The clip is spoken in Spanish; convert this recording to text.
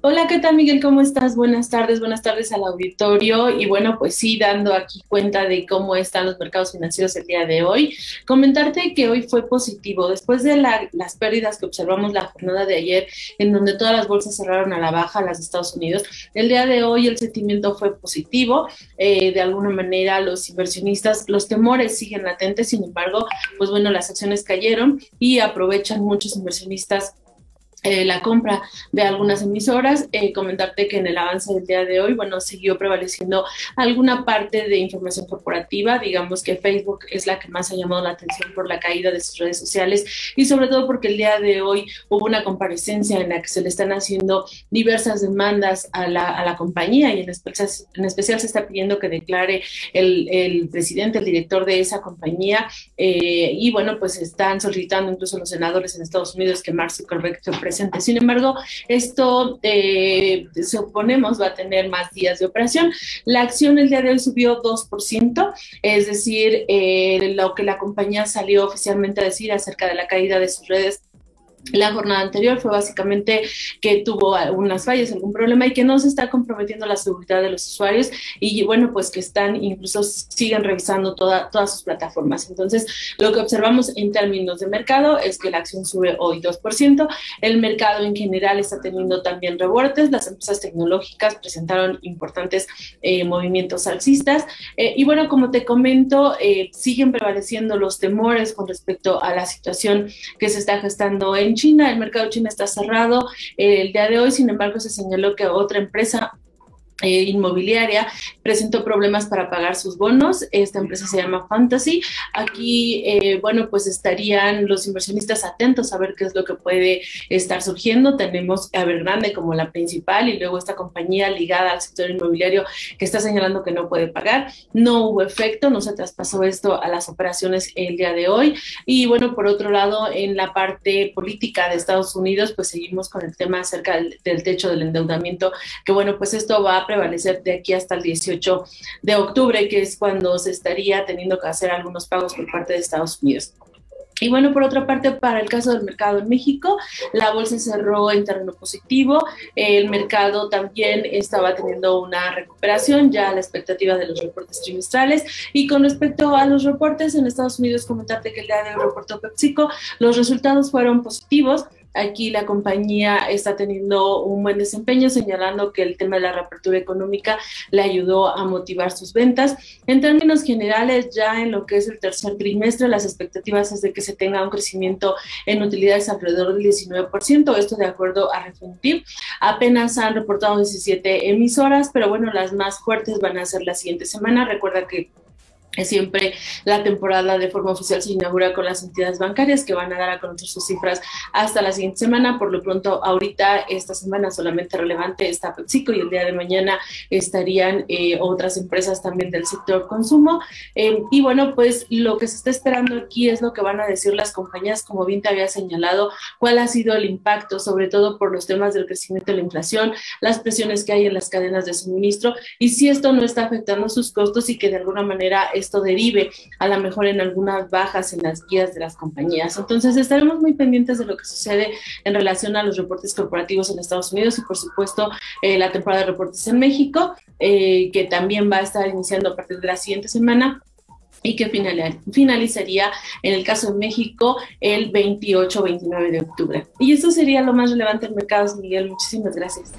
Hola, ¿qué tal Miguel? ¿Cómo estás? Buenas tardes, buenas tardes al auditorio. Y bueno, pues sí, dando aquí cuenta de cómo están los mercados financieros el día de hoy. Comentarte que hoy fue positivo. Después de las pérdidas que observamos la jornada de ayer, en donde todas las bolsas cerraron a la baja, las de Estados Unidos, el día de hoy el sentimiento fue positivo. Eh, de alguna manera los inversionistas, los temores siguen latentes, sin embargo, pues bueno, las acciones cayeron y aprovechan muchos inversionistas eh, la compra de algunas emisoras. Eh, comentarte que en el avance del día de hoy, bueno, siguió prevaleciendo alguna parte de información corporativa. Digamos que Facebook es la que más ha llamado la atención por la caída de sus redes sociales y sobre todo porque el día de hoy hubo una comparecencia en la que se le están haciendo diversas demandas a la, a la compañía y en especial, en especial se está pidiendo que declare el, el presidente, el director de esa compañía. Eh, y bueno, pues están solicitando incluso los senadores en Estados Unidos que Mark Zuckerberg se sin embargo, esto, eh, suponemos, va a tener más días de operación. La acción el día de hoy subió 2%, es decir, eh, lo que la compañía salió oficialmente a decir acerca de la caída de sus redes la jornada anterior fue básicamente que tuvo algunas fallas, algún problema y que no se está comprometiendo la seguridad de los usuarios y bueno, pues que están incluso siguen revisando toda, todas sus plataformas. Entonces, lo que observamos en términos de mercado es que la acción sube hoy 2%, el mercado en general está teniendo también rebortes, las empresas tecnológicas presentaron importantes eh, movimientos alcistas. Eh, y bueno, como te comento, eh, siguen prevaleciendo los temores con respecto a la situación que se está gestando en China, el mercado chino está cerrado el día de hoy, sin embargo se señaló que otra empresa eh, inmobiliaria presentó problemas para pagar sus bonos. Esta empresa se llama Fantasy. Aquí, eh, bueno, pues estarían los inversionistas atentos a ver qué es lo que puede estar surgiendo. Tenemos a Evergrande como la principal y luego esta compañía ligada al sector inmobiliario que está señalando que no puede pagar. No hubo efecto, no se traspasó esto a las operaciones el día de hoy. Y bueno, por otro lado, en la parte política de Estados Unidos, pues seguimos con el tema acerca del, del techo del endeudamiento, que bueno, pues esto va a prevalecer de aquí hasta el 18 de octubre, que es cuando se estaría teniendo que hacer algunos pagos por parte de Estados Unidos. Y bueno, por otra parte, para el caso del mercado en México, la bolsa cerró en terreno positivo. El mercado también estaba teniendo una recuperación ya a la expectativa de los reportes trimestrales. Y con respecto a los reportes en Estados Unidos, comentarte que el día de hoy reportó PepsiCo, los resultados fueron positivos. Aquí la compañía está teniendo un buen desempeño, señalando que el tema de la reapertura económica le ayudó a motivar sus ventas. En términos generales, ya en lo que es el tercer trimestre, las expectativas es de que se tenga un crecimiento en utilidades alrededor del 19%, esto de acuerdo a Refinitiv. Apenas han reportado 17 emisoras, pero bueno, las más fuertes van a ser la siguiente semana. Recuerda que Siempre la temporada de forma oficial se inaugura con las entidades bancarias que van a dar a conocer sus cifras hasta la siguiente semana. Por lo pronto, ahorita, esta semana solamente relevante está PepsiCo y el día de mañana estarían eh, otras empresas también del sector consumo. Eh, y bueno, pues lo que se está esperando aquí es lo que van a decir las compañías, como bien te había señalado, cuál ha sido el impacto, sobre todo por los temas del crecimiento de la inflación, las presiones que hay en las cadenas de suministro y si esto no está afectando sus costos y que de alguna manera esto derive a lo mejor en algunas bajas en las guías de las compañías. Entonces estaremos muy pendientes de lo que sucede en relación a los reportes corporativos en Estados Unidos y por supuesto eh, la temporada de reportes en México, eh, que también va a estar iniciando a partir de la siguiente semana y que finalizaría en el caso de México el 28-29 de octubre. Y eso sería lo más relevante en mercados, Miguel. Muchísimas gracias.